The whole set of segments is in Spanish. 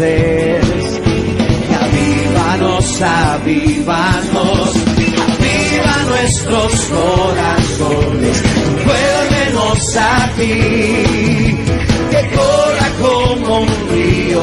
Y avívanos, avívanos, aviva nuestros corazones, vuélvenos a ti, que corra como un río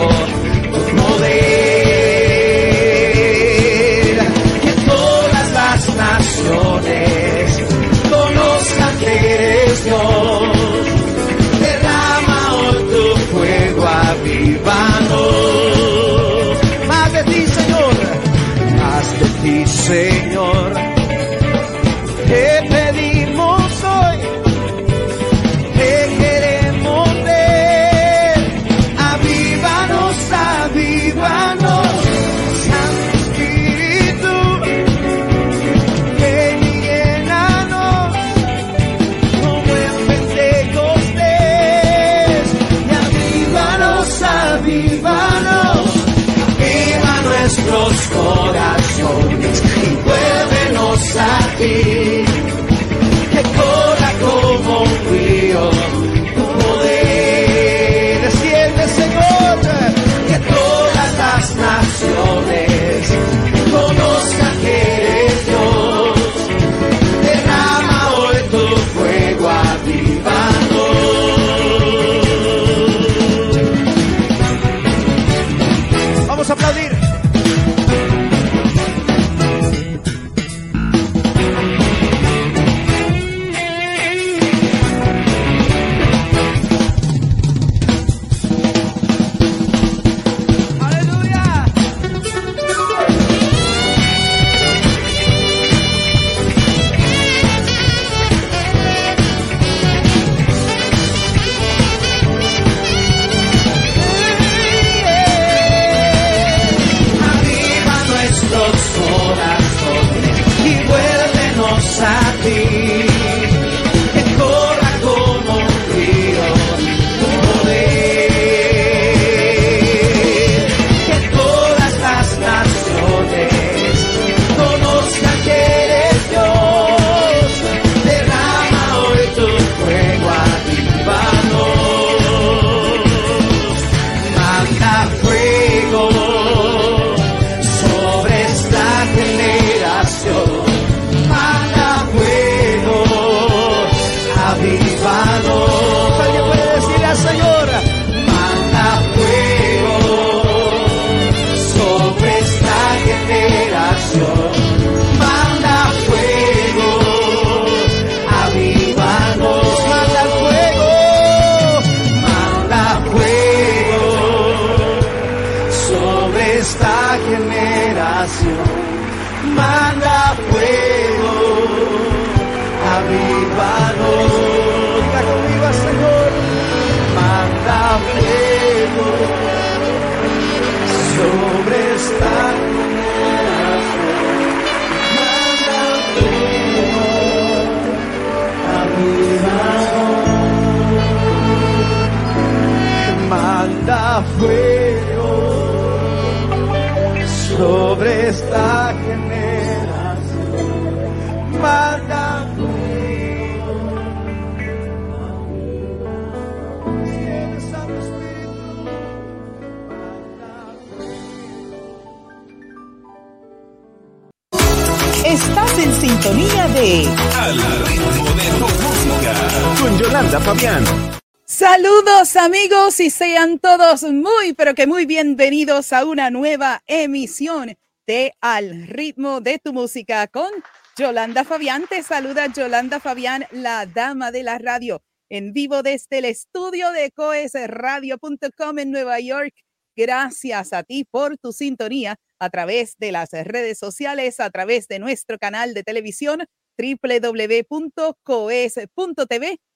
Saludos amigos y sean todos muy pero que muy bienvenidos a una nueva emisión de Al ritmo de tu música con Yolanda Fabián. Te saluda Yolanda Fabián, la dama de la radio, en vivo desde el estudio de coesradio.com en Nueva York. Gracias a ti por tu sintonía a través de las redes sociales, a través de nuestro canal de televisión www.coes.tv.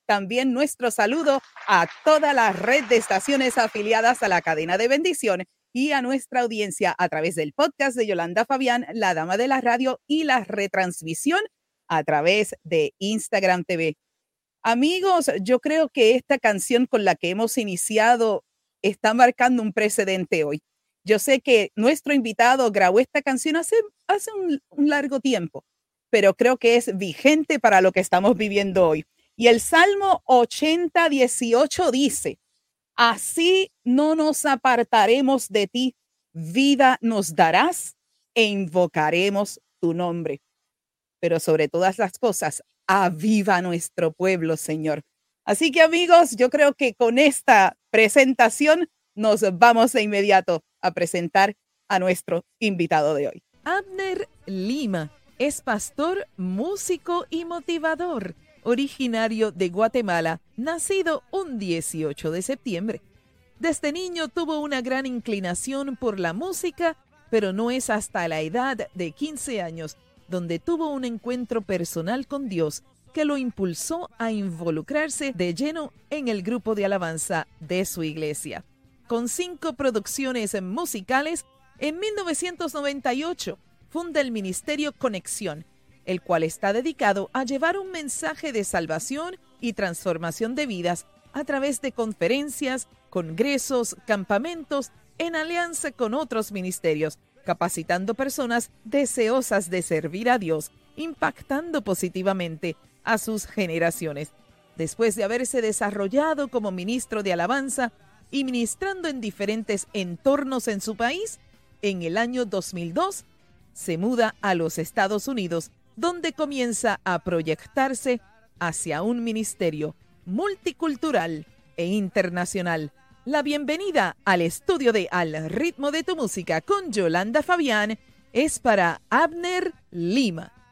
También nuestro saludo a toda la red de estaciones afiliadas a la cadena de bendición y a nuestra audiencia a través del podcast de Yolanda Fabián, la dama de la radio y la retransmisión a través de Instagram TV. Amigos, yo creo que esta canción con la que hemos iniciado está marcando un precedente hoy. Yo sé que nuestro invitado grabó esta canción hace, hace un, un largo tiempo, pero creo que es vigente para lo que estamos viviendo hoy. Y el Salmo 80, 18 dice, así no nos apartaremos de ti, vida nos darás e invocaremos tu nombre. Pero sobre todas las cosas, aviva nuestro pueblo, Señor. Así que amigos, yo creo que con esta presentación nos vamos de inmediato a presentar a nuestro invitado de hoy. Abner Lima es pastor, músico y motivador, originario de Guatemala, nacido un 18 de septiembre. Desde niño tuvo una gran inclinación por la música, pero no es hasta la edad de 15 años donde tuvo un encuentro personal con Dios que lo impulsó a involucrarse de lleno en el grupo de alabanza de su iglesia. Con cinco producciones musicales, en 1998 funda el Ministerio Conexión, el cual está dedicado a llevar un mensaje de salvación y transformación de vidas a través de conferencias, congresos, campamentos, en alianza con otros ministerios, capacitando personas deseosas de servir a Dios, impactando positivamente a sus generaciones. Después de haberse desarrollado como ministro de alabanza y ministrando en diferentes entornos en su país, en el año 2002 se muda a los Estados Unidos, donde comienza a proyectarse hacia un ministerio multicultural e internacional. La bienvenida al estudio de Al ritmo de tu música con Yolanda Fabián es para Abner Lima.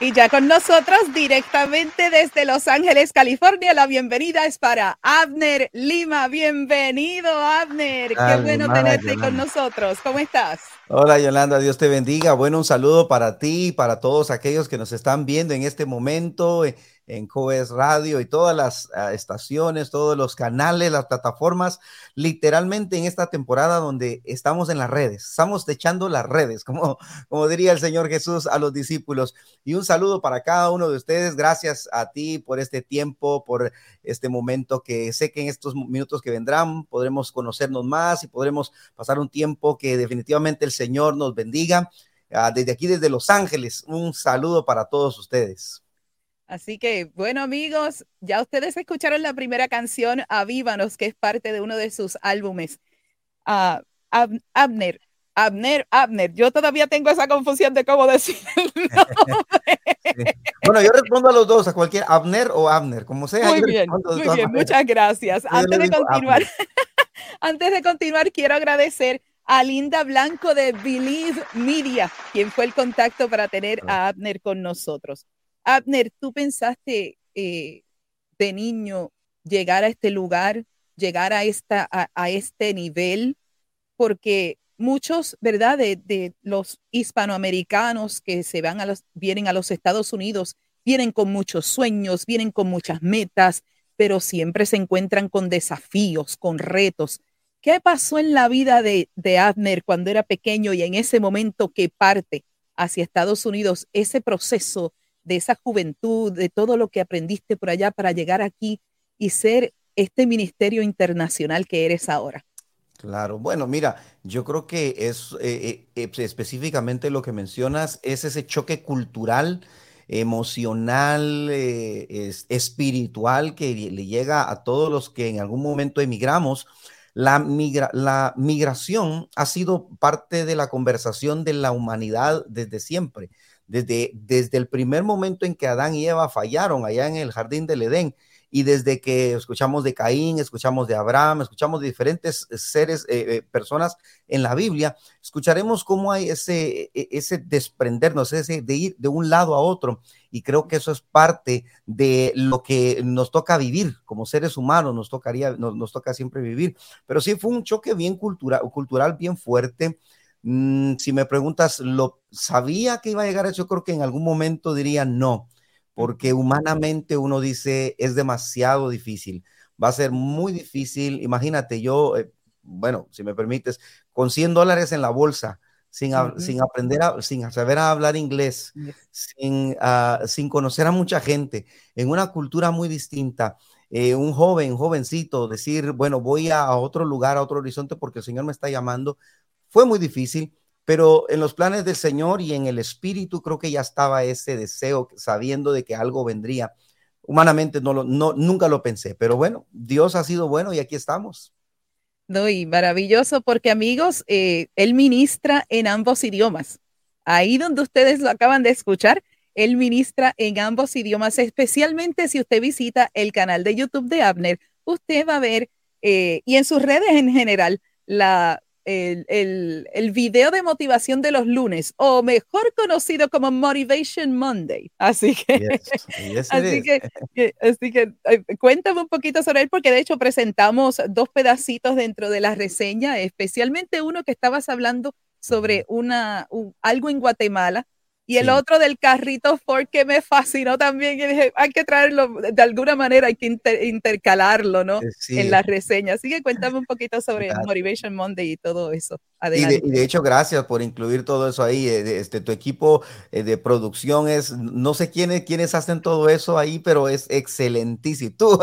Y ya con nosotros directamente desde Los Ángeles, California, la bienvenida es para Abner Lima. Bienvenido, Abner. Qué bueno tenerte con nosotros. ¿Cómo estás? Hola Yolanda, Dios te bendiga. Bueno, un saludo para ti, para todos aquellos que nos están viendo en este momento eh, en Coes Radio y todas las uh, estaciones, todos los canales, las plataformas, literalmente en esta temporada donde estamos en las redes, estamos echando las redes, como, como diría el Señor Jesús a los discípulos. Y un saludo para cada uno de ustedes. Gracias a ti por este tiempo, por este momento que sé que en estos minutos que vendrán podremos conocernos más y podremos pasar un tiempo que definitivamente el Señor nos bendiga. Uh, desde aquí, desde Los Ángeles, un saludo para todos ustedes. Así que, bueno, amigos, ya ustedes escucharon la primera canción, Avívanos, que es parte de uno de sus álbumes. Uh, Ab Abner, Abner, Abner. Yo todavía tengo esa confusión de cómo decir el nombre. Sí. Bueno, yo respondo a los dos, a cualquier Abner o Abner, como sea. Muy bien, muy bien, maneras. muchas gracias. Yo antes de continuar, antes de continuar, quiero agradecer a Linda Blanco de Believe Media, quien fue el contacto para tener a Abner con nosotros. Abner, ¿tú pensaste eh, de niño llegar a este lugar, llegar a, esta, a, este nivel? Porque muchos, ¿verdad? De, de, los hispanoamericanos que se van a los, vienen a los Estados Unidos, vienen con muchos sueños, vienen con muchas metas, pero siempre se encuentran con desafíos, con retos. ¿Qué pasó en la vida de, de Abner cuando era pequeño y en ese momento que parte hacia Estados Unidos, ese proceso de esa juventud, de todo lo que aprendiste por allá para llegar aquí y ser este ministerio internacional que eres ahora? Claro, bueno, mira, yo creo que es eh, eh, específicamente lo que mencionas, es ese choque cultural, emocional, eh, es, espiritual que le llega a todos los que en algún momento emigramos La, la migración ha sido parte de la conversación de la humanidad desde siempre, desde, desde el primer momento en que Adán y Eva fallaron allá en el jardín del Edén y desde que escuchamos de Caín, escuchamos de Abraham, escuchamos de diferentes seres, eh, eh, personas en la Biblia, escucharemos cómo hay ese, e, ese desprendernos, ese de ir de un lado a otro. Y creo que eso es parte de lo que nos toca vivir como seres humanos, nos, tocaría, nos, nos toca siempre vivir. Pero sí fue un choque bien cultural, cultural bien fuerte. Mm, si me preguntas, ¿lo sabía que iba a llegar a eso? Yo creo que en algún momento diría no porque humanamente uno dice es demasiado difícil, va a ser muy difícil. Imagínate, yo, eh, bueno, si me permites, con 100 dólares en la bolsa, sin, sin aprender, a, sin saber hablar inglés, sin, ah, sin conocer a mucha gente, en una cultura muy distinta. Eh, un joven, jovencito, decir, bueno, voy a otro lugar, a otro horizonte porque el Señor me está llamando, fue muy difícil pero en los planes del Señor y en el Espíritu creo que ya estaba ese deseo, sabiendo de que algo vendría. Humanamente no lo, no, nunca lo pensé, pero bueno, Dios ha sido bueno y aquí estamos. No, y maravilloso porque amigos, eh, Él ministra en ambos idiomas. Ahí donde ustedes lo acaban de escuchar, Él ministra en ambos idiomas, especialmente si usted visita el canal de YouTube de Abner, usted va a ver, eh, y en sus redes en general, la, el, el, el, video de motivación de los lunes, o mejor conocido como Motivation Monday. Así que, así, que así que cuéntame un poquito sobre él, porque de hecho presentamos dos pedacitos dentro de la reseña, especialmente uno que estabas hablando sobre una, algo en Guatemala y el otro del carrito Ford que me fascinó también. Y dije, hay que traerlo, de alguna manera hay que intercalarlo, ¿no? Eh, en la reseña. Así que cuéntame un poquito sobre Motivation Monday y todo eso. Y de, y de, hecho, gracias por incluir todo eso ahí. Eh, este, tu equipo eh, de producción es, no sé quiénes, quiénes hacen todo eso ahí, pero es excelentísimo. Tú,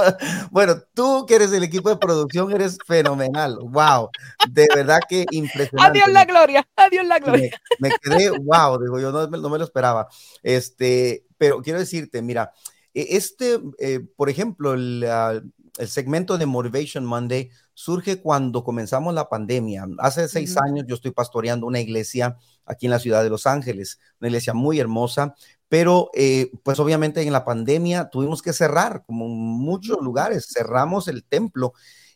bueno, tú que eres el equipo de producción, eres fenomenal. Wow, de verdad que impresionante. Adiós la gloria, adiós la gloria. Me, quedé, wow, digo, yo no, no, me lo esperaba. Este, pero quiero decirte, mira, e, este, eh, por ejemplo, el, el segmento de Motivation Monday surge cuando comenzamos la pandemia. Hace seis años yo estoy pastoreando una iglesia aquí en la ciudad de Los Ángeles, una iglesia muy hermosa, pero eh, pues obviamente en la pandemia tuvimos que cerrar, como en muchos lugares, cerramos el templo.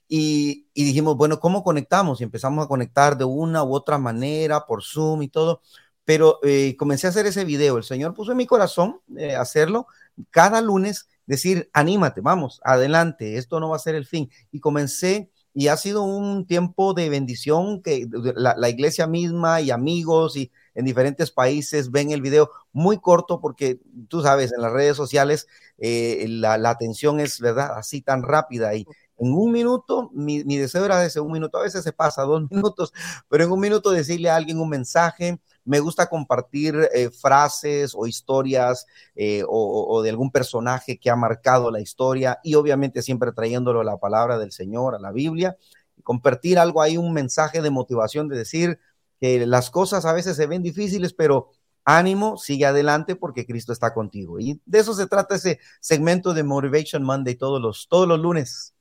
Y, dijimos, bueno, ¿cómo conectamos? Y empezamos a conectar de una u otra manera, por Zoom y todo. Pero eh, comencé a hacer ese video. El Señor puso en mi corazón eh, hacerlo cada lunes decir, anímate, vamos, adelante, esto no va a ser el fin. Y comencé y ha sido un tiempo de bendición que la, iglesia misma y amigos y en diferentes países ven el video muy corto porque tú sabes, en las redes sociales eh, la, atención es, ¿verdad? Así tan rápida y en un minuto, mi, mi deseo era ese un minuto, a veces se pasa dos minutos, pero en un minuto decirle a alguien un mensaje, me gusta compartir eh, frases o historias eh, o, de algún personaje que ha marcado la historia y obviamente siempre trayéndolo a la palabra del Señor, a la Biblia, compartir algo ahí, un mensaje de motivación, de decir que las cosas a veces se ven difíciles, pero ánimo, sigue adelante porque Cristo está contigo. Y de eso se trata ese segmento de Motivation Monday todos los, todos los lunes.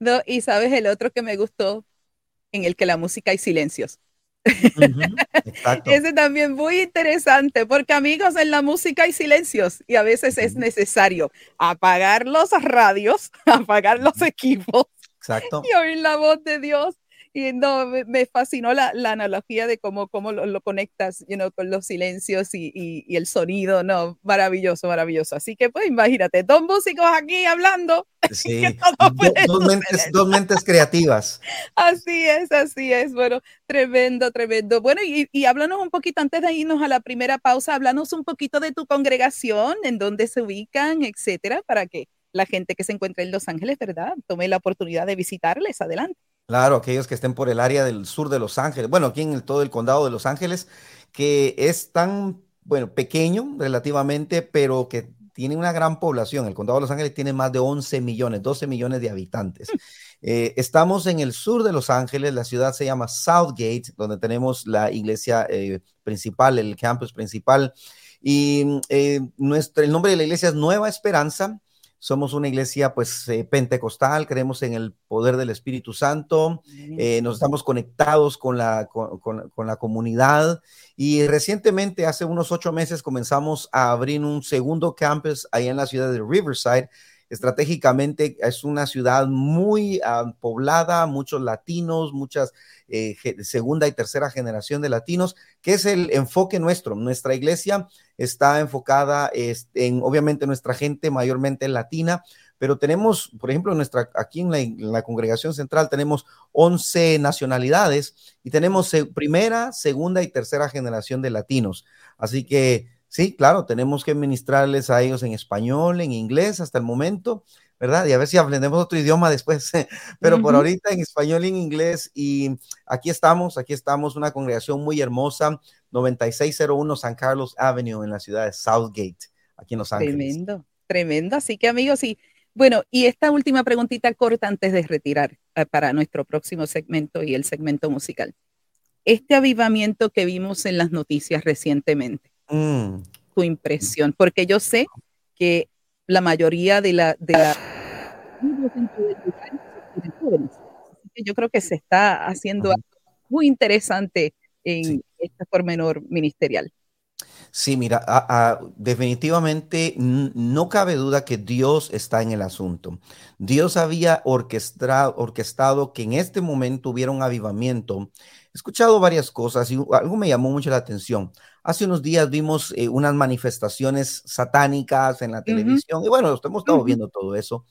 No, y sabes el otro que me gustó, en el que la música hay silencios. Ese también muy interesante, porque amigos, en la música hay silencios y a veces es necesario apagar los radios, apagar los equipos Exacto. y oír la voz de Dios y no, me, fascinó la, la, analogía de cómo, cómo lo, lo conectas you know, con los silencios y, y, y, el sonido, no, maravilloso, maravilloso. Así que pues imagínate, dos músicos aquí hablando. Sí, dos, mentes, dos, mentes, creativas. Así es, así es, bueno, tremendo, tremendo. Bueno, y, y háblanos un poquito, antes de irnos a la primera pausa, háblanos un poquito de tu congregación, en dónde se ubican, etcétera, para que la gente que se encuentra en Los Ángeles, ¿verdad? Tome la oportunidad de visitarles. Adelante. Claro, aquellos que estén por el área del sur de Los Ángeles, bueno, aquí en todo el condado de Los Ángeles, que es tan, bueno, pequeño relativamente, pero que tiene una gran población. El condado de Los Ángeles tiene más de 11 millones, 12 millones de habitantes. Eh, estamos en el sur de Los Ángeles, la ciudad se llama Southgate, donde tenemos la iglesia eh, principal, el campus principal. Y eh, nuestro, el nombre de la iglesia es Nueva Esperanza somos una iglesia pues eh, pentecostal, creemos en el poder del Espíritu Santo, eh, nos estamos conectados con la, con, la comunidad y recientemente, hace unos ocho meses, comenzamos a abrir un segundo campus ahí en la ciudad de Riverside. Estratégicamente es una ciudad muy ah, poblada, muchos latinos, muchas eh, segunda y tercera generación de latinos, que es el enfoque nuestro. Nuestra iglesia está enfocada en, obviamente, nuestra gente mayormente latina, pero tenemos, por ejemplo, nuestra, aquí en la, congregación central tenemos 11 nacionalidades y tenemos primera, segunda y tercera generación de latinos. Así que sí, claro, tenemos que ministrarles a ellos en español, en inglés hasta el momento, ¿verdad? Y a ver si aprendemos otro idioma después, pero por ahorita en español y en inglés. Y aquí estamos, aquí estamos, una congregación muy hermosa, 9601 San Carlos Avenue en la ciudad de Southgate, aquí en Los Ángeles. Tremendo, tremendo. Así que amigos, y bueno, y esta última preguntita corta antes de retirar eh, para nuestro próximo segmento y el segmento musical. Este avivamiento que vimos en las noticias recientemente, mm. tu impresión, porque yo sé que la mayoría de la, de la yo creo que se está haciendo algo muy interesante en este pormenor ministerial. Sí, mira, definitivamente no cabe duda que Dios está en el asunto. Dios había orquestado, orquestado que en este momento hubiera un avivamiento. He escuchado varias cosas y algo me llamó mucho la atención. Hace unos días vimos eh, unas manifestaciones satánicas en la televisión y bueno, hemos estado viendo todo eso,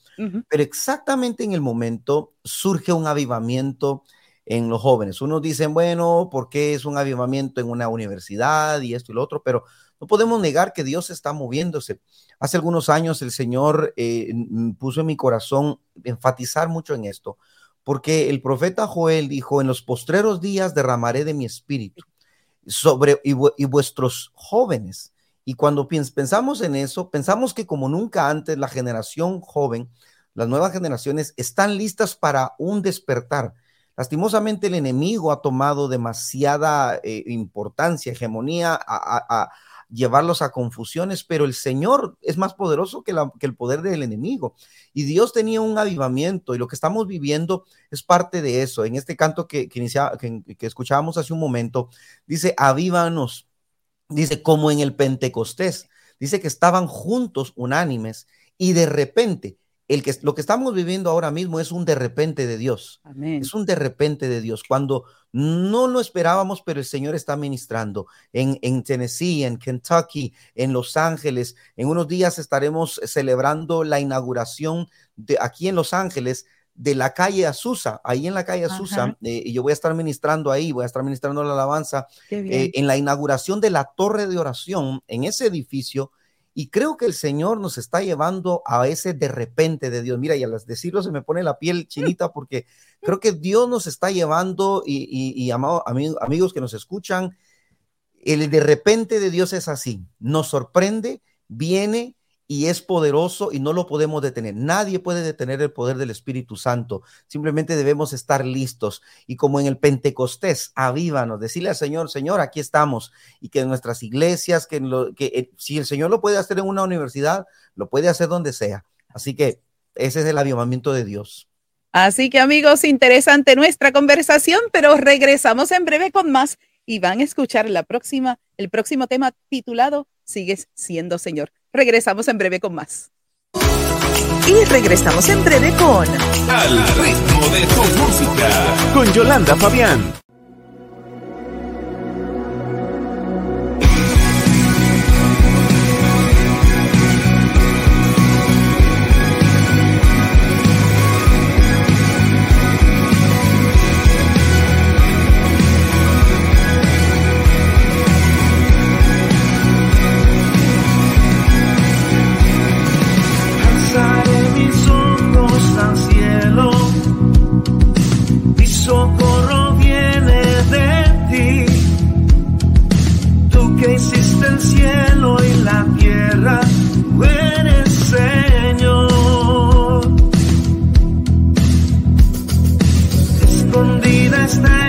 pero exactamente en el momento surge un avivamiento en los jóvenes. Unos dicen, bueno, ¿por qué es un avivamiento en una universidad y esto y lo otro? Pero no podemos negar que Dios está moviéndose. Hace algunos años el Señor eh, puso en mi corazón enfatizar mucho en esto, porque el profeta Joel dijo, en los postreros días derramaré de mi espíritu sobre y, vuestros jóvenes. Y cuando pensamos en eso, pensamos que como nunca antes la generación joven, las nuevas generaciones están listas para un despertar. Lastimosamente el enemigo ha tomado demasiada eh, importancia, hegemonía a, llevarlos a confusiones, pero el Señor es más poderoso que, el poder del enemigo. Y Dios tenía un avivamiento y lo que estamos viviendo es parte de eso. En este canto que, que, que, escuchábamos hace un momento, dice, avívanos, dice, como en el Pentecostés, dice que estaban juntos unánimes y de repente el que, lo que estamos viviendo ahora mismo es un de repente de Dios. Es un de repente de Dios. Cuando no lo esperábamos, pero el Señor está ministrando en, en Tennessee, en Kentucky, en Los Ángeles. En unos días estaremos celebrando la inauguración de aquí en Los Ángeles de la calle Azusa, ahí en la calle Azusa, eh, y yo voy a estar ministrando ahí, voy a estar ministrando la alabanza eh, en la inauguración de la torre de oración en ese edificio y creo que el Señor nos está llevando a ese de repente de Dios. Mira, y al decirlo se me pone la piel chinita porque creo que Dios nos está llevando y, y, amigos que nos escuchan, el de repente de Dios es así. Nos sorprende, viene y es poderoso y no lo podemos detener. Nadie puede detener el poder del Espíritu Santo. Simplemente debemos estar listos. Y como en el Pentecostés, avívanos, decirle al Señor, Señor, aquí estamos. Y que en nuestras iglesias, que, eh, si el Señor lo puede hacer en una universidad, lo puede hacer donde sea. Así que ese es el avivamiento de Dios. Así que amigos, interesante nuestra conversación, pero regresamos en breve con más y van a escuchar la próxima, el próximo tema titulado Sigues siendo Señor. Regresamos en breve con más. Y regresamos en breve con Al ritmo de tu música con Yolanda Fabián. understand.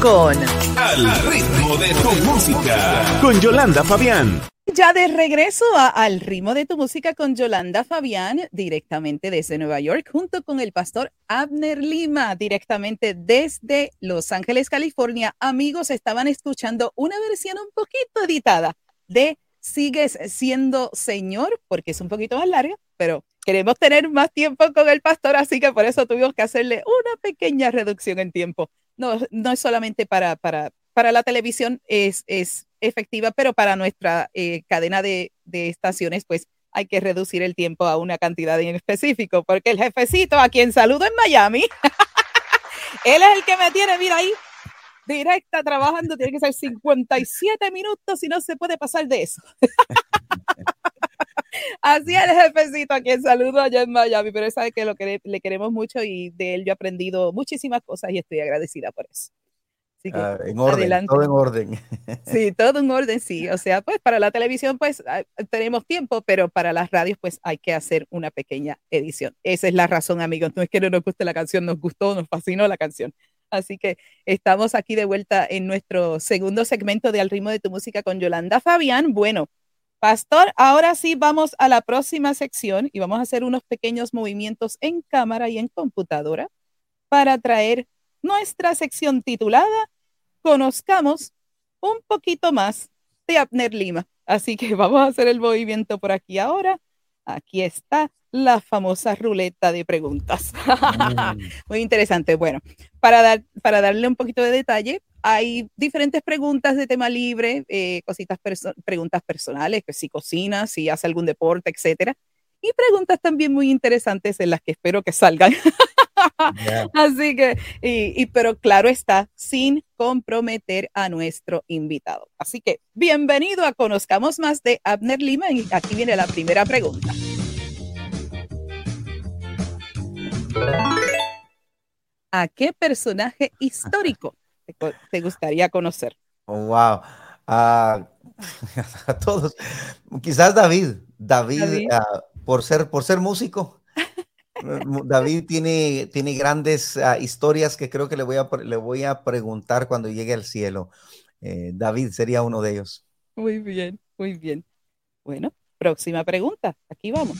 Con Al ritmo de tu música. Con Yolanda Fabián. Ya de regreso a Al ritmo de tu música con Yolanda Fabián, directamente desde Nueva York, junto con el pastor Abner Lima, directamente desde Los Ángeles, California. Amigos, estaban escuchando una versión un poquito editada de Sigues siendo Señor, porque es un poquito más larga, pero queremos tener más tiempo con el pastor, así que por eso tuvimos que hacerle una pequeña reducción en tiempo. No, no es solamente para, para, para la televisión, es, es efectiva, pero para nuestra eh, cadena de, de estaciones, pues hay que reducir el tiempo a una cantidad en específico, porque el jefecito a quien saludo en Miami, él es el que me tiene, mira ahí, directa trabajando, tiene que ser 57 minutos y no se puede pasar de eso. Así es el jefecito a quien saludo allá en Miami, pero él sabe que lo que le queremos mucho y de él yo he aprendido muchísimas cosas y estoy agradecida por eso. Así que, Ah, en orden, adelante. todo en orden. Sí, todo en orden, sí. O sea, pues para la televisión pues ah, tenemos tiempo, pero para las radios pues hay que hacer una pequeña edición. Esa es la razón, amigos. No es que no nos guste la canción, nos gustó, nos fascinó la canción. Así que estamos aquí de vuelta en nuestro segundo segmento de Al ritmo de tu música con Yolanda Fabián. Bueno, Pastor, ahora sí vamos a la próxima sección y vamos a hacer unos pequeños movimientos en cámara y en computadora para traer nuestra sección titulada Conozcamos un poquito más de Abner Lima. Así que vamos a hacer el movimiento por aquí ahora. Aquí está la famosa ruleta de preguntas. Muy interesante. Bueno, para, dar, para darle un poquito de detalle, hay diferentes preguntas de tema libre, eh, cositas perso preguntas personales, que si cocina, si hace algún deporte, etcétera. Y preguntas también muy interesantes en las que espero que salgan. Yeah. Así que, y, y, pero claro está, sin comprometer a nuestro invitado. Así que, bienvenido a Conozcamos Más de Abner Lima. Y aquí viene la primera pregunta. ¿A qué personaje histórico te, gustaría conocer? Oh, wow. Ah, a todos. Quizás David. David, David. ah, por, ser, por ser músico. David tiene, tiene grandes uh, historias que creo que le voy, a, le voy a preguntar cuando llegue al cielo. Eh, David sería uno de ellos. Muy bien, muy bien. Bueno, próxima pregunta. Aquí vamos.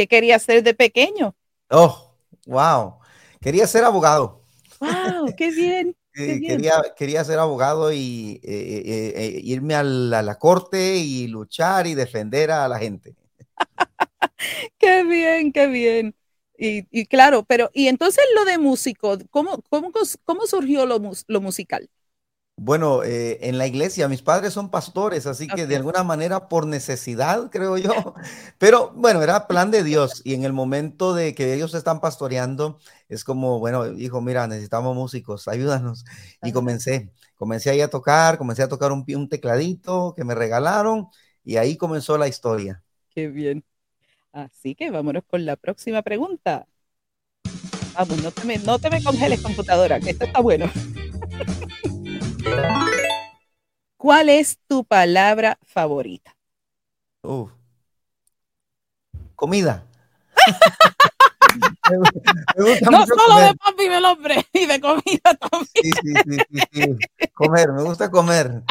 ¿Qué quería ser de pequeño? Oh, wow. Quería ser abogado. Wow, qué bien. Qué bien. Quería, quería ser abogado y eh, eh, eh, irme a la, a la, corte y luchar y defender a la gente. qué bien, qué bien. Y, y, claro, pero, y entonces lo de músico, ¿cómo, cómo, cómo surgió lo, lo musical? Bueno, eh, en la iglesia, mis padres son pastores, así que de alguna manera por necesidad, creo yo. Pero bueno, era plan de Dios. Y en el momento de que ellos están pastoreando, es como, bueno, hijo, mira, necesitamos músicos, ayúdanos. Y comencé, comencé ahí a tocar, comencé a tocar un, un tecladito que me regalaron y ahí comenzó la historia. Qué bien. Así que vámonos con la próxima pregunta. Vamos, no te me, no te me congeles, computadora, que esto está bueno. ¿Cuál es tu palabra favorita? Uh. Comida. me, me no solo comer. de papi el hombre, y de comida también. Sí, sí, sí, sí, sí. Comer, me gusta comer.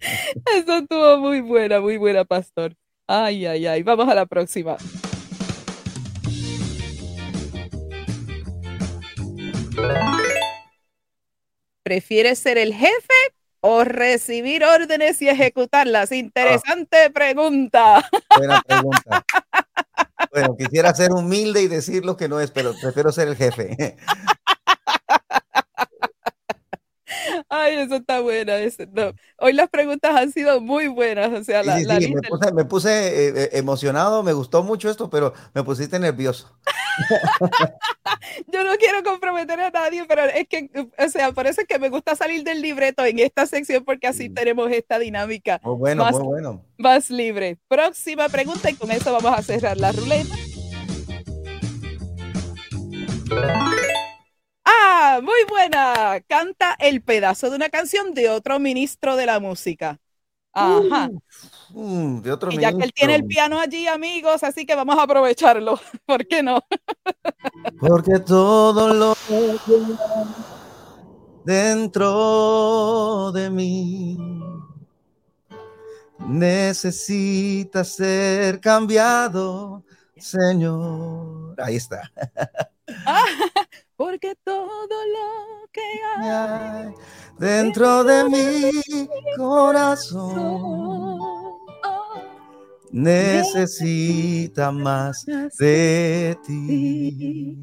Eso estuvo muy buena, muy buena, pastor. Ay, ay, ay. Vamos a la próxima. ¿Prefieres ser el jefe o recibir órdenes y ejecutarlas? Interesante oh. pregunta. Buena pregunta. Bueno, quisiera ser humilde y decir lo que no es, pero prefiero ser el jefe. Ay, eso está buena. Eso, no. Hoy las preguntas han sido muy buenas. O sea, la, sí, sí, la sí, me puse, me puse eh, emocionado, me gustó mucho esto, pero me pusiste nervioso. Yo no quiero comprometer a nadie, pero es que, o sea, por eso es que me gusta salir del libreto en esta sección porque así tenemos esta dinámica muy bueno, más, muy bueno. más libre. Próxima pregunta y con eso vamos a cerrar la ruleta. Ah, muy buena. Canta el pedazo de una canción de otro ministro de la música. Ajá. Uh, de otro y ya que él tiene el piano allí, amigos, así que vamos a aprovecharlo. ¿Por qué no? Porque todo lo que dentro de mí necesita ser cambiado, Señor. Ahí está. Ah, porque todo lo que hay dentro de mi corazón necesita más de ti.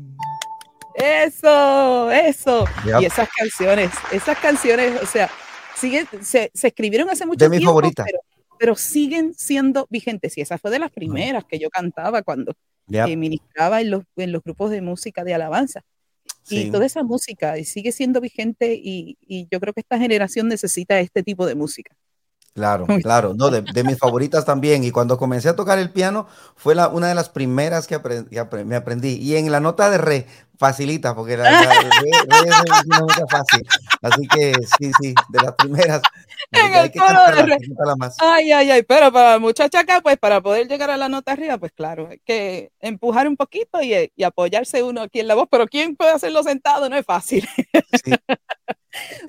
Eso, eso. Yep. Y esas canciones, esas canciones, o sea, siguen, se, se escribieron hace mucho de tiempo. mi favorita. Pero, pero, siguen siendo vigentes. Y esa fue de las primeras que yo cantaba cuando yep. eh, ministraba en los, en los grupos de música de alabanza. Sí. Y toda esa música sigue siendo vigente y, y, yo creo que esta generación necesita este tipo de música. Claro, claro, no, de, de, mis favoritas también. Y cuando comencé a tocar el piano, fue la, una de las primeras que, aprend, que aprend, me aprendí. Y en la nota de re, facilita, porque la, la es una fácil. Así que sí, sí, de las primeras. En el que cantarla, de. Más. Ay, ay, ay, pero para la muchacha acá, pues para poder llegar a la nota arriba, pues claro, hay que empujar un poquito y, y apoyarse uno aquí en la voz, pero ¿quién puede hacerlo sentado? No es fácil. Sí.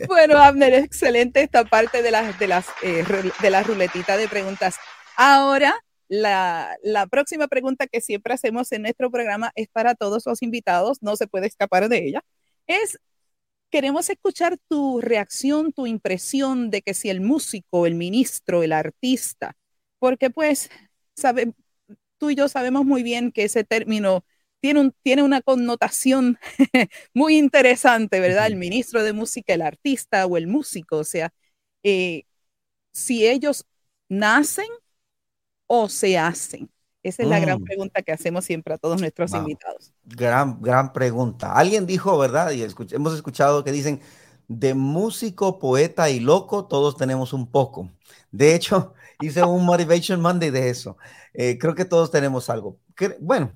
bueno, Abner, excelente esta parte de las, de las, eh, de la ruletita de preguntas. Ahora, la, la, próxima pregunta que siempre hacemos en nuestro programa es para todos los invitados, no se puede escapar de ella. Es, queremos escuchar tu reacción, tu impresión de que si el músico, el ministro, el artista, porque pues, sabe, tú y yo sabemos muy bien que ese término tiene, un, tiene una connotación muy interesante, ¿verdad? El ministro de música, el artista o el músico, o sea, eh, si ellos nacen o se hacen. Esa es la mm. gran pregunta que hacemos siempre a todos nuestros wow. invitados. Gran, gran pregunta. Alguien dijo, ¿verdad? Y escuch hemos escuchado que dicen, de músico, poeta y loco, todos tenemos un poco. De hecho, hice un Motivation Monday de eso. Eh, creo que todos tenemos algo. Que, bueno,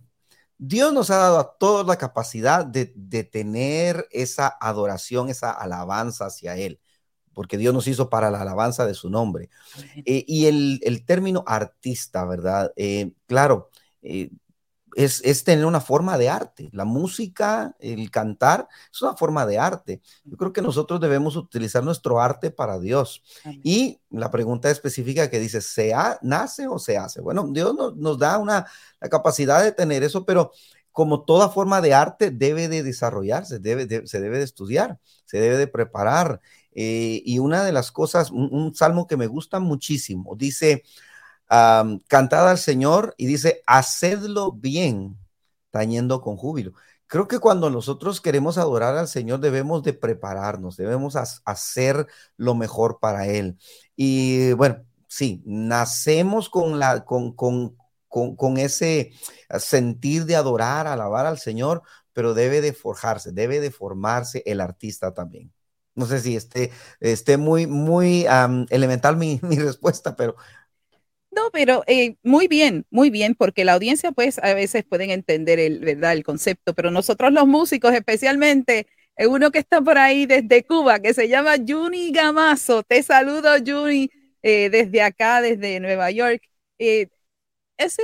Dios nos ha dado a todos la capacidad de, de, tener esa adoración, esa alabanza hacia Él. Porque Dios nos hizo para la alabanza de su nombre. Eh, y el, el, término artista, ¿verdad? Eh, claro, eh, es, es, tener una forma de arte. La música, el cantar, es una forma de arte. Yo creo que nosotros debemos utilizar nuestro arte para Dios. Y la pregunta específica que dice, ¿se nace o se hace? Bueno, Dios nos, nos da una, la capacidad de tener eso, pero como toda forma de arte debe de desarrollarse, debe se debe de estudiar, se debe de preparar. Eh, y una de las cosas, un, salmo que me gusta muchísimo, dice, um, cantad al Señor y dice, hacedlo bien, tañendo con júbilo. Creo que cuando nosotros queremos adorar al Señor debemos de prepararnos, debemos hacer lo mejor para Él. Y bueno, sí, nacemos con, con, ese sentir de adorar, alabar al Señor, pero debe de forjarse, debe de formarse el artista también. No sé si esté, esté muy, muy elemental mi, mi, respuesta, pero... No, pero eh, muy bien, muy bien, porque la audiencia pues a veces pueden entender el, ¿verdad? el concepto, pero nosotros los músicos, especialmente eh, uno que está por ahí desde Cuba, que se llama Juni Gamazo, te saludo Juni eh, desde acá, desde Nueva York ese,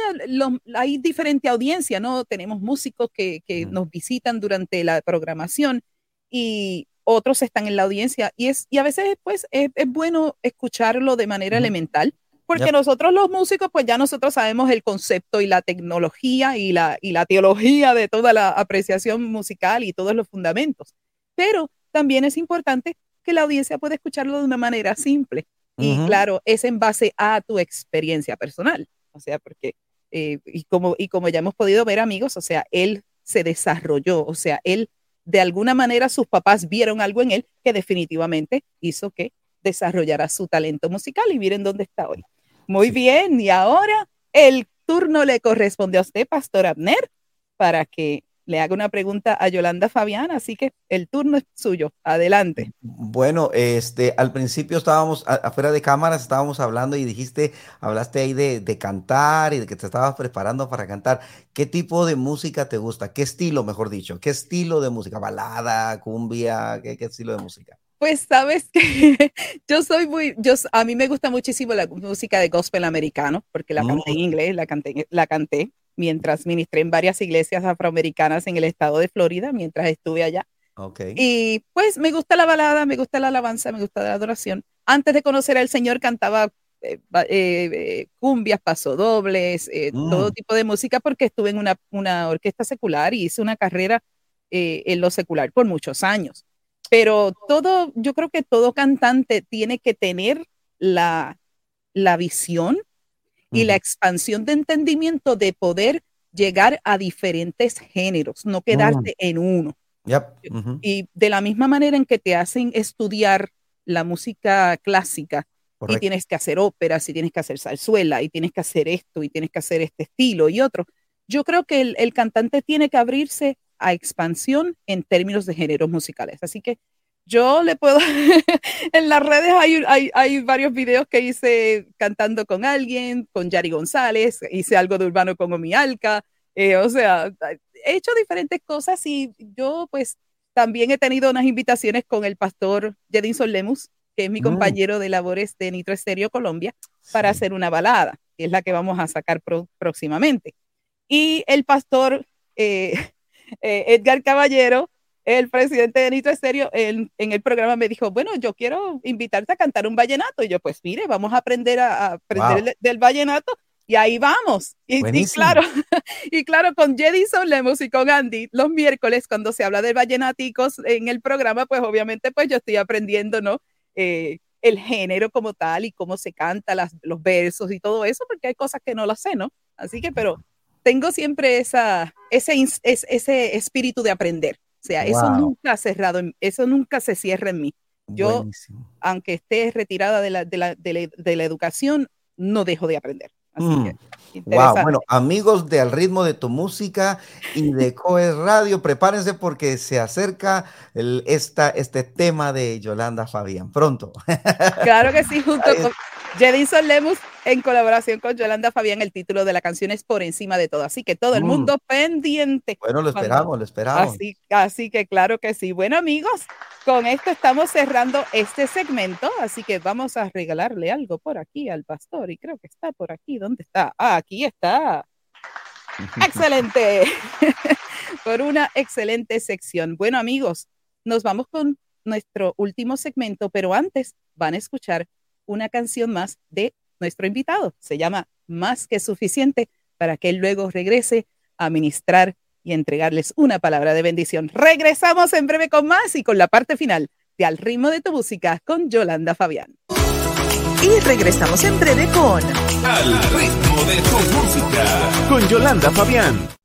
hay diferente audiencia, ¿no? Tenemos músicos que, que nos visitan durante la programación y otros están en la audiencia y, es, y a veces pues es, es bueno escucharlo de manera elemental porque nosotros los músicos pues ya nosotros sabemos el concepto y la tecnología y la, y la teología de toda la apreciación musical y todos los fundamentos. Pero también es importante que la audiencia pueda escucharlo de una manera simple. Y claro, es en base a tu experiencia personal. O sea, porque, eh, y, como, y como ya hemos podido ver, amigos, o sea, él se desarrolló, o sea, él, de alguna manera, sus papás vieron algo en él que definitivamente hizo que desarrollara su talento musical y miren dónde está hoy. Muy bien, y ahora el turno le corresponde a usted, Pastor Abner, para que le haga una pregunta a Yolanda Fabián, así que el turno es suyo. Adelante. Bueno, este, al principio estábamos afuera de cámaras, estábamos hablando y dijiste, hablaste ahí de, cantar y de que te estabas preparando para cantar. ¿Qué tipo de música te gusta? ¿Qué estilo, mejor dicho? ¿Qué estilo de música? ¿Balada, cumbia? ¿Qué, estilo de música? Pues sabes que yo soy muy, yo, a mí me gusta muchísimo la música de gospel americano, porque la canté en mm. inglés, la canté, la canté mientras ministré en varias iglesias afroamericanas en el estado de Florida, mientras estuve allá. Okay. Y pues me gusta la balada, me gusta la alabanza, me gusta la adoración. Antes de conocer al Señor cantaba eh, eh, eh, cumbias, pasodobles, mm. todo tipo de música porque estuve en una, una orquesta secular y hice una carrera en lo secular por muchos años. Pero todo, yo creo que todo cantante tiene que tener la, la visión y la expansión de entendimiento de poder llegar a diferentes géneros, no quedarte en uno. Y de la misma manera en que te hacen estudiar la música clásica y tienes que hacer óperas y tienes que hacer salzuela y tienes que hacer esto y tienes que hacer este estilo y otro, yo creo que el, el cantante tiene que abrirse a expansión en términos de géneros musicales. Así que yo le puedo, en las redes hay, hay, varios videos que hice cantando con alguien, con Yari González, hice algo de urbano con Omi Alca, eh, o sea, he hecho diferentes cosas y yo pues también he tenido unas invitaciones con el pastor Jedinson Lemus, que es mi mm. compañero de labores de Nitro Estéreo Colombia, para hacer una balada, que es la que vamos a sacar próximamente. Y el pastor eh, eh, Edgar Caballero el presidente de Nitro Estéreo en, en, el programa me dijo, bueno, yo quiero invitarte a cantar un vallenato. Y yo, pues mire, vamos a aprender a, aprender del vallenato y ahí vamos. Y, claro, y claro, con Jedison Lemos y con Andy, los miércoles cuando se habla de vallenáticos en el programa, pues obviamente pues yo estoy aprendiendo, ¿no? Eh, el género como tal y cómo se canta las, los versos y todo eso, porque hay cosas que no lo sé, ¿no? Así que, pero tengo siempre esa, ese, ese espíritu de aprender. O sea, eso nunca ha cerrado, eso nunca se cierra en mí. Yo, aunque esté retirada de la, de, la, de, la, educación, no dejo de aprender. Así mm. que, wow, bueno, amigos de Al ritmo de tu música y de Coes Radio, prepárense porque se acerca el, esta, este tema de Yolanda Fabián pronto. Claro que sí, junto con Jedinson Lemus en colaboración con Yolanda Fabián. El título de la canción es Por encima de todo. Así que todo el mm. mundo pendiente. Bueno, lo esperamos, lo esperamos. Así, así que claro que sí. Bueno, amigos, con esto estamos cerrando este segmento. Así que vamos a regalarle algo por aquí al pastor. Y creo que está por aquí. ¿Dónde está? Ah, aquí está. Excelente. por una excelente sección. Bueno, amigos, nos vamos con nuestro último segmento, pero antes van a escuchar una canción más de nuestro invitado. Se llama Más que suficiente para que él luego regrese a ministrar y entregarles una palabra de bendición. Regresamos en breve con más y con la parte final de Al ritmo de tu música con Yolanda Fabián. Y regresamos en breve con Al ritmo de tu música con Yolanda Fabián.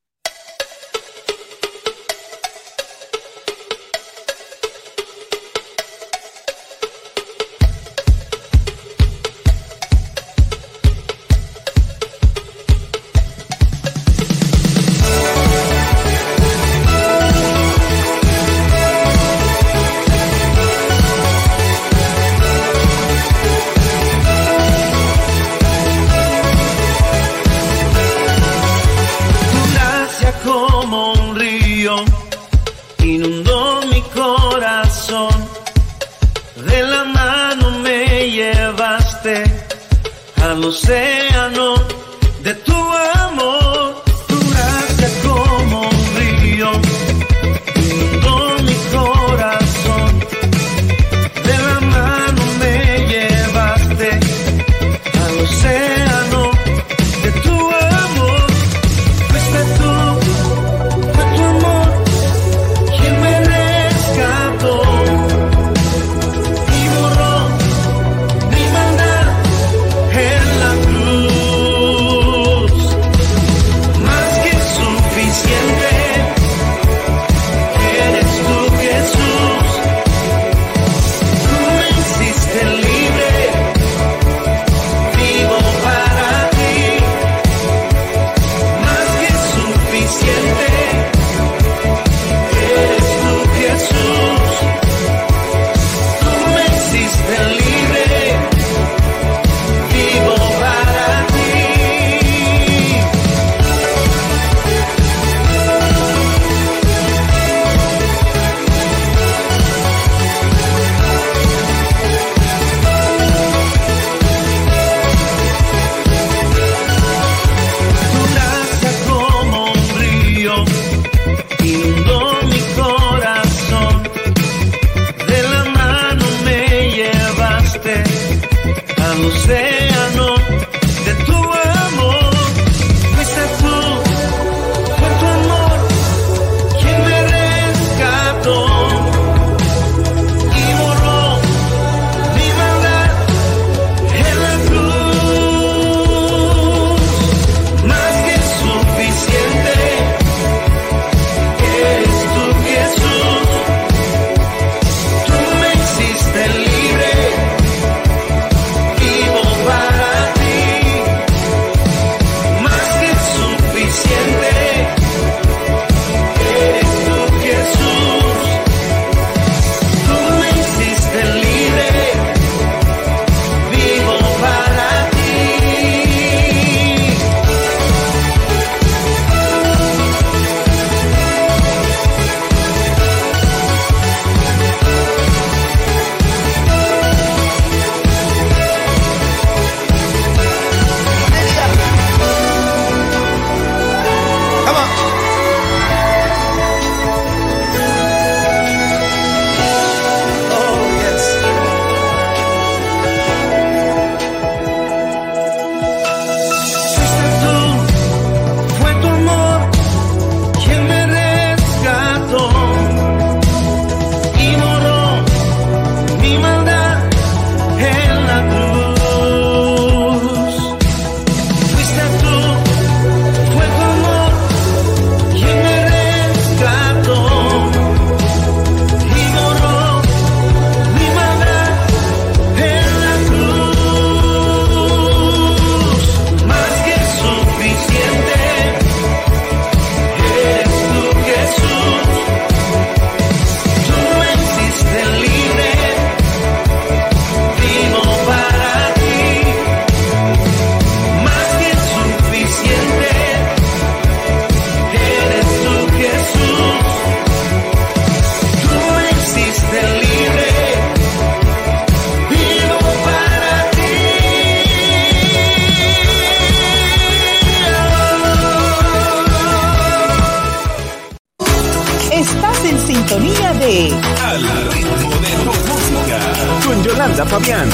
Yolanda Fabián.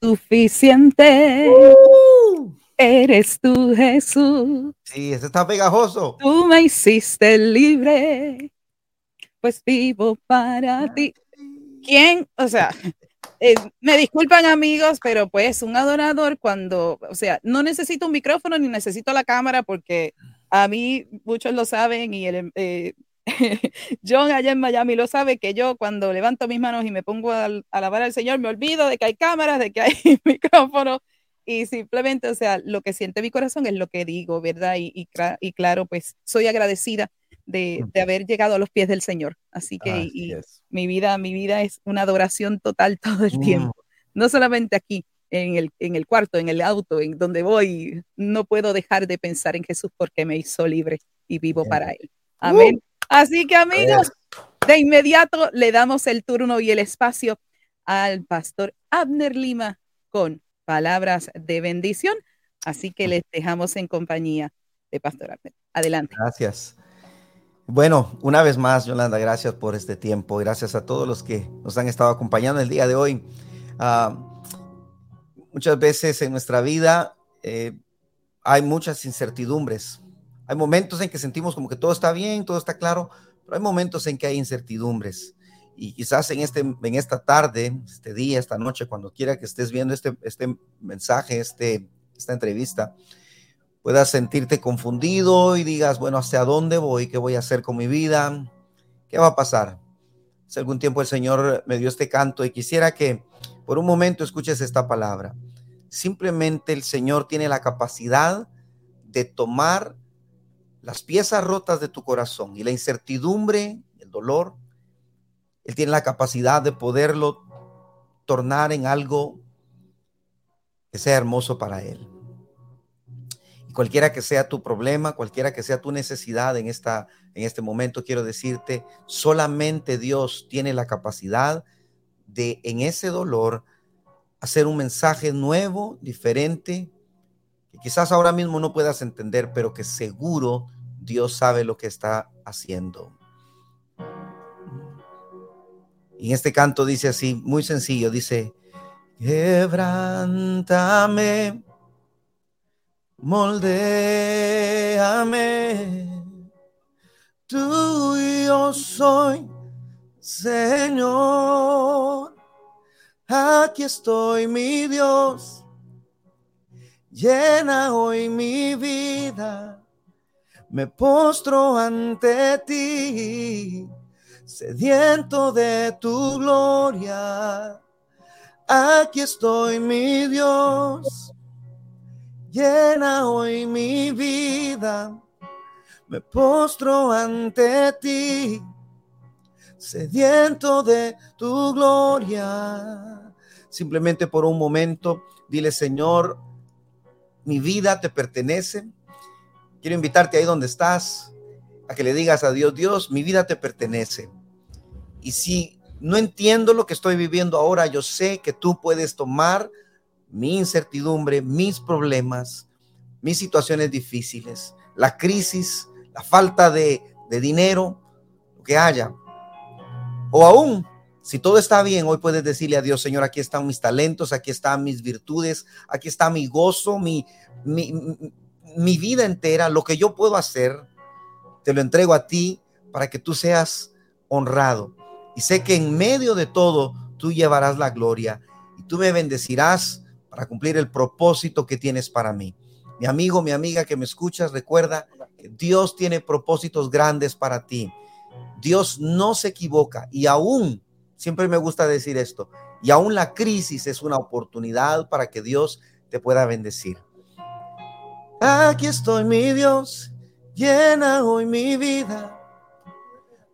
Suficiente eres tú, Jesús. Sí, ese está pegajoso. Tú me hiciste libre, pues vivo para ti. ¿Quién? O sea, eh, me disculpan amigos, pero pues un adorador cuando, o sea, no necesito un micrófono ni necesito la cámara porque a mí muchos lo saben y el, eh, John allá en Miami lo sabe que yo cuando levanto mis manos y me pongo a, alabar al Señor me olvido de que hay cámaras, de que hay micrófono y simplemente, o sea, lo que siente mi corazón es lo que digo, ¿verdad? Y, y, y claro, pues soy agradecida de, de, haber llegado a los pies del Señor. Así que Así y mi vida, mi vida es una adoración total todo el tiempo. Mm. No solamente aquí, en el, en el cuarto, en el auto, en donde voy, no puedo dejar de pensar en Jesús porque me hizo libre y vivo Bien. para Él. Amén. Uh. Así que amigos, de inmediato le damos el turno y el espacio al pastor Abner Lima con palabras de bendición. Así que les dejamos en compañía de Pastor Abner. Adelante. Gracias. Bueno, una vez más, Yolanda, gracias por este tiempo. Gracias a todos los que nos han estado acompañando el día de hoy. Uh, muchas veces en nuestra vida eh, hay muchas incertidumbres. Hay momentos en que sentimos como que todo está bien, todo está claro, pero hay momentos en que hay incertidumbres y quizás en, este, en esta tarde, este día, esta noche, cuando quiera que estés viendo este, este mensaje, este, esta entrevista, puedas sentirte confundido y digas, bueno, ¿hacia dónde voy? ¿Qué voy a hacer con mi vida? ¿Qué va a pasar? Hace algún tiempo el Señor me dio este canto y quisiera que por un momento escuches esta palabra. Simplemente el Señor tiene la capacidad de tomar las piezas rotas de tu corazón y la incertidumbre, el dolor, él tiene la capacidad de poderlo tornar en algo que sea hermoso para Él. Y cualquiera que sea tu problema, cualquiera que sea tu necesidad en, esta, en este momento, quiero decirte, solamente Dios tiene la capacidad de en ese dolor hacer un mensaje nuevo, diferente, quizás ahora mismo no puedas entender, pero que seguro Dios sabe lo que está haciendo. Y este canto dice así, muy sencillo, dice, quebrántame, moldéame, tú y yo soy, Señor, aquí estoy mi Dios, llena hoy mi vida, me postro ante ti sediento de tu gloria. Aquí estoy, mi Dios, llena hoy mi vida, me postro ante ti, sediento de tu gloria. Simplemente por un momento, dile, Señor, mi vida te pertenece. Quiero invitarte ahí donde estás, a que le digas a Dios, Dios, mi vida te pertenece. Y si no entiendo lo que estoy viviendo ahora, yo sé que tú puedes tomar mi incertidumbre, mis problemas, mis situaciones difíciles, la crisis, la falta de, de dinero, lo que haya. O aún, si todo está bien, hoy puedes decirle a Dios, Señor, aquí están mis talentos, aquí están mis virtudes, aquí está mi gozo, mi, mi, mi vida entera, lo que yo puedo hacer, te lo entrego a ti para que tú seas honrado. Y sé que en medio de todo tú llevarás la gloria y tú me bendecirás para cumplir el propósito que tienes para mí. Mi amigo, mi amiga que me escuchas, recuerda que Dios tiene propósitos grandes para ti. Dios no se equivoca y aún, siempre me gusta decir esto, y aún la crisis es una oportunidad para que Dios te pueda bendecir. Aquí estoy, mi Dios, llena hoy mi vida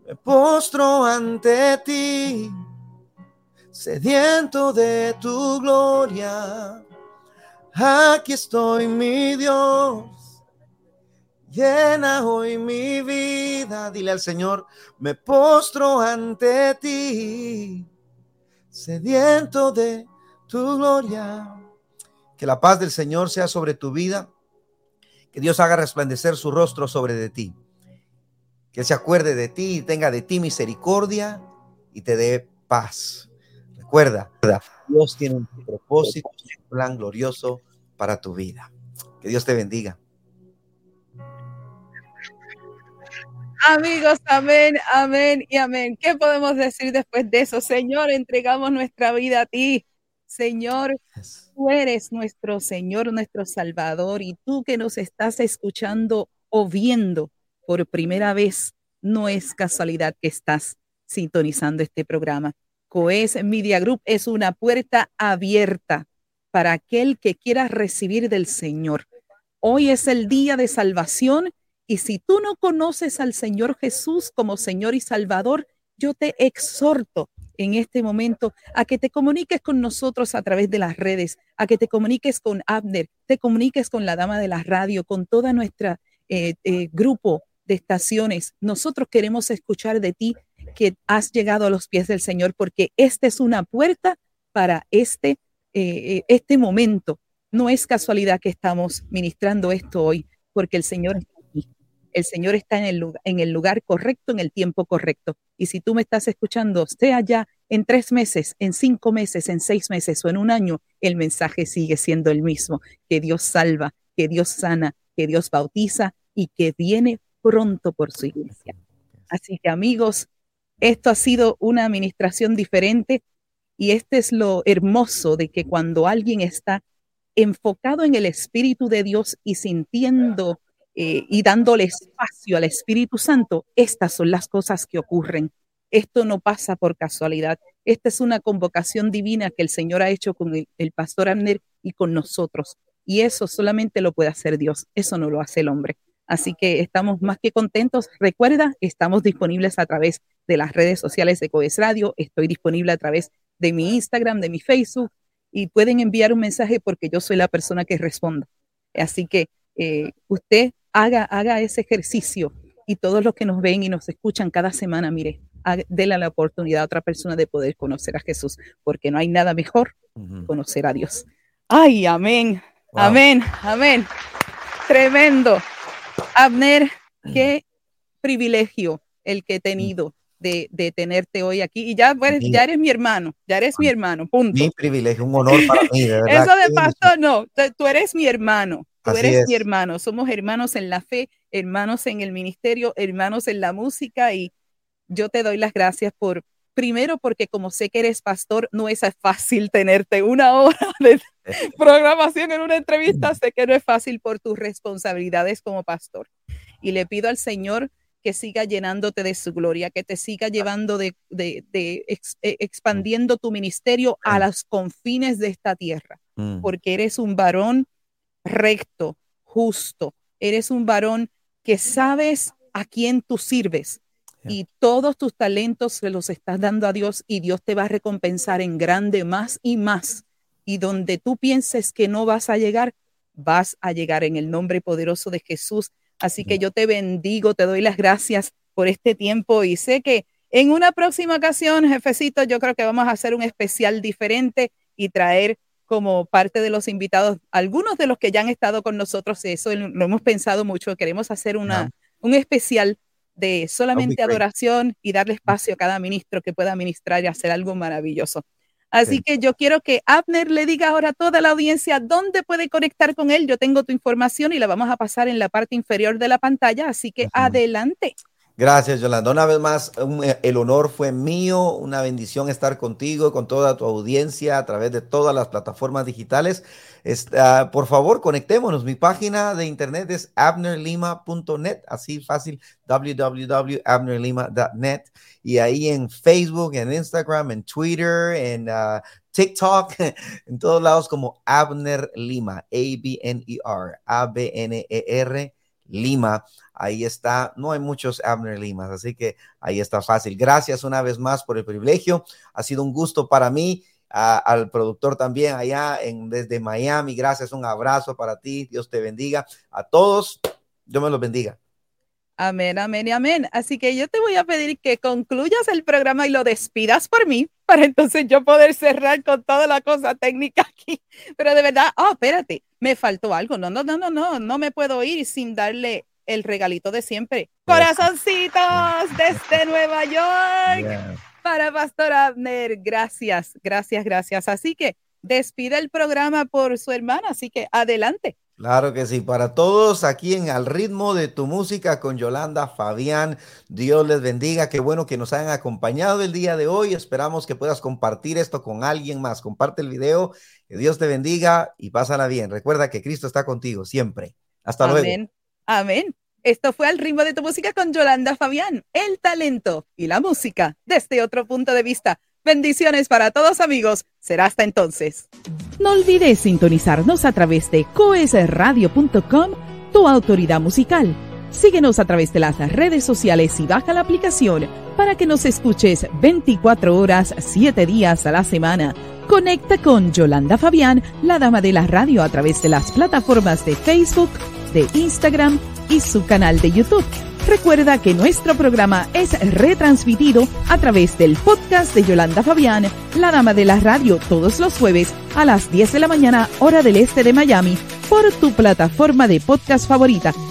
me postro ante ti, sediento de tu gloria. Aquí estoy, mi Dios. Llena hoy mi vida. Dile al Señor, me postro ante ti, sediento de tu gloria. Que la paz del Señor sea sobre tu vida. Que Dios haga resplandecer su rostro sobre de ti que se acuerde de ti y tenga de ti misericordia y te dé paz. Recuerda, Dios tiene un propósito, un plan glorioso para tu vida. Que Dios te bendiga. Amigos, amén, amén y amén. ¿Qué podemos decir después de eso? Señor, entregamos nuestra vida a ti. Señor, tú eres nuestro Señor, nuestro Salvador, y tú que nos estás escuchando o viendo por primera vez, no es casualidad que estás sintonizando este programa. Coes Media Group es una puerta abierta para aquel que quiera recibir del Señor. Hoy es el día de salvación y si tú no conoces al Señor Jesús como Señor y Salvador, yo te exhorto en este momento a que te comuniques con nosotros a través de las redes, a que te comuniques con Abner, te comuniques con la dama de la radio, con toda nuestra eh, eh, grupo de estaciones. Nosotros queremos escuchar de ti que has llegado a los pies del Señor, porque esta es una puerta para este, eh, este momento. No es casualidad que estamos ministrando esto hoy, porque el Señor. El Señor está en el, lugar, correcto, en el tiempo correcto. Y si tú me estás escuchando, sea ya en tres meses, en cinco meses, en seis meses o en un año, el mensaje sigue siendo el mismo, que Dios salva, que Dios sana, que Dios bautiza y que viene pronto por su iglesia. Así que amigos, esto ha sido una administración diferente y este es lo hermoso de que cuando alguien está enfocado en el Espíritu de Dios y sintiendo eh, y dándole espacio al Espíritu Santo, estas son las cosas que ocurren. Esto no pasa por casualidad. Esta es una convocación divina que el Señor ha hecho con el, pastor Abner y con nosotros. Y eso solamente lo puede hacer Dios. Eso no lo hace el hombre. Así que estamos más que contentos. Recuerda, estamos disponibles a través de las redes sociales de Coes Radio. Estoy disponible a través de mi Instagram, de mi Facebook y pueden enviar un mensaje porque yo soy la persona que responda. Así que eh, usted haga, haga ese ejercicio y todos los que nos ven y nos escuchan cada semana, mire, déle la oportunidad a otra persona de poder conocer a Jesús, porque no hay nada mejor conocer a Dios. Ay, amén, amén, amén. Tremendo. Abner, qué privilegio el que he tenido de, de, tenerte hoy aquí. Y ya, pues, ya eres mi hermano, ya eres mi hermano, punto. Mi privilegio, un honor para mí, de verdad. Eso de pastor, no, tú eres mi hermano, tú Así eres es. mi hermano. Somos hermanos en la fe, hermanos en el ministerio, hermanos en la música y yo te doy las gracias por, primero porque como sé que eres pastor, no es fácil tenerte una hora de programación en una entrevista, sé que no es fácil por tus responsabilidades como pastor. Y le pido al Señor que siga llenándote de su gloria, que te siga llevando de, de, de ex, eh, expandiendo tu ministerio a los confines de esta tierra, mm. porque eres un varón recto, justo, eres un varón que sabes a quién tú sirves y todos tus talentos se los estás dando a Dios y Dios te va a recompensar en grande más y más. Y donde tú pienses que no vas a llegar, vas a llegar en el nombre poderoso de Jesús. Así que yo te bendigo, te doy las gracias por este tiempo y sé que en una próxima ocasión, jefecito, yo creo que vamos a hacer un especial diferente y traer como parte de los invitados algunos de los que ya han estado con nosotros. Eso lo hemos pensado mucho. Queremos hacer una, un especial de solamente adoración y darle espacio a cada ministro que pueda ministrar y hacer algo maravilloso. Así sí. que yo quiero que Abner le diga ahora a toda la audiencia dónde puede conectar con él. Yo tengo tu información y la vamos a pasar en la parte inferior de la pantalla, así que adelante. Gracias, Yolanda. Una vez más, un, el honor fue mío, una bendición estar contigo, con toda tu audiencia a través de todas las plataformas digitales. Está, por favor, conectémonos. Mi página de internet es abnerlima.net, así fácil, www.abnerlima.net. Y ahí en Facebook, en Instagram, en Twitter, en uh, TikTok, en todos lados como Abner Lima, A-B-N-E-R, A-B-N-E-R. Lima. Ahí está, no hay muchos Abner Limas, así que ahí está fácil. Gracias una vez más por el privilegio. Ha sido un gusto para mí. Al productor también allá en, desde Miami. Gracias, un abrazo para ti. Dios te bendiga. A todos, Dios me los bendiga. Amén, amén y amén. Así que yo te voy a pedir que concluyas el programa y lo despidas por mí, para entonces yo poder cerrar con toda la cosa técnica aquí. Pero de verdad, oh, espérate, me faltó algo. No, no, no, no, no, no me puedo ir sin darle el regalito de siempre. Corazoncitos desde Nueva York. Yeah. para Pastor Abner. Gracias, gracias, gracias. Así que despide el programa por su hermana, así que adelante. Claro que sí, para todos aquí en Al ritmo de tu música con Yolanda Fabián, Dios les bendiga, qué bueno que nos hayan acompañado el día de hoy, esperamos que puedas compartir esto con alguien más, comparte el video, que Dios te bendiga y pásala bien, recuerda que Cristo está contigo siempre, hasta luego. Amén, amén. Esto fue Al ritmo de tu música con Yolanda Fabián, el talento y la música desde otro punto de vista. Bendiciones para todos amigos. Será hasta entonces. No olvides sintonizarnos a través de coesradio.com, tu autoridad musical. Síguenos a través de las redes sociales y baja la aplicación para que nos escuches 24 horas, 7 días a la semana. Conecta con Yolanda Fabián, la dama de la radio, a través de las plataformas de Facebook, de Instagram y su canal de YouTube. Recuerda que nuestro programa es retransmitido a través del podcast de Yolanda Fabián, la dama de la radio, todos los jueves a las 10 de la mañana, hora del este de Miami, por tu plataforma de podcast favorita.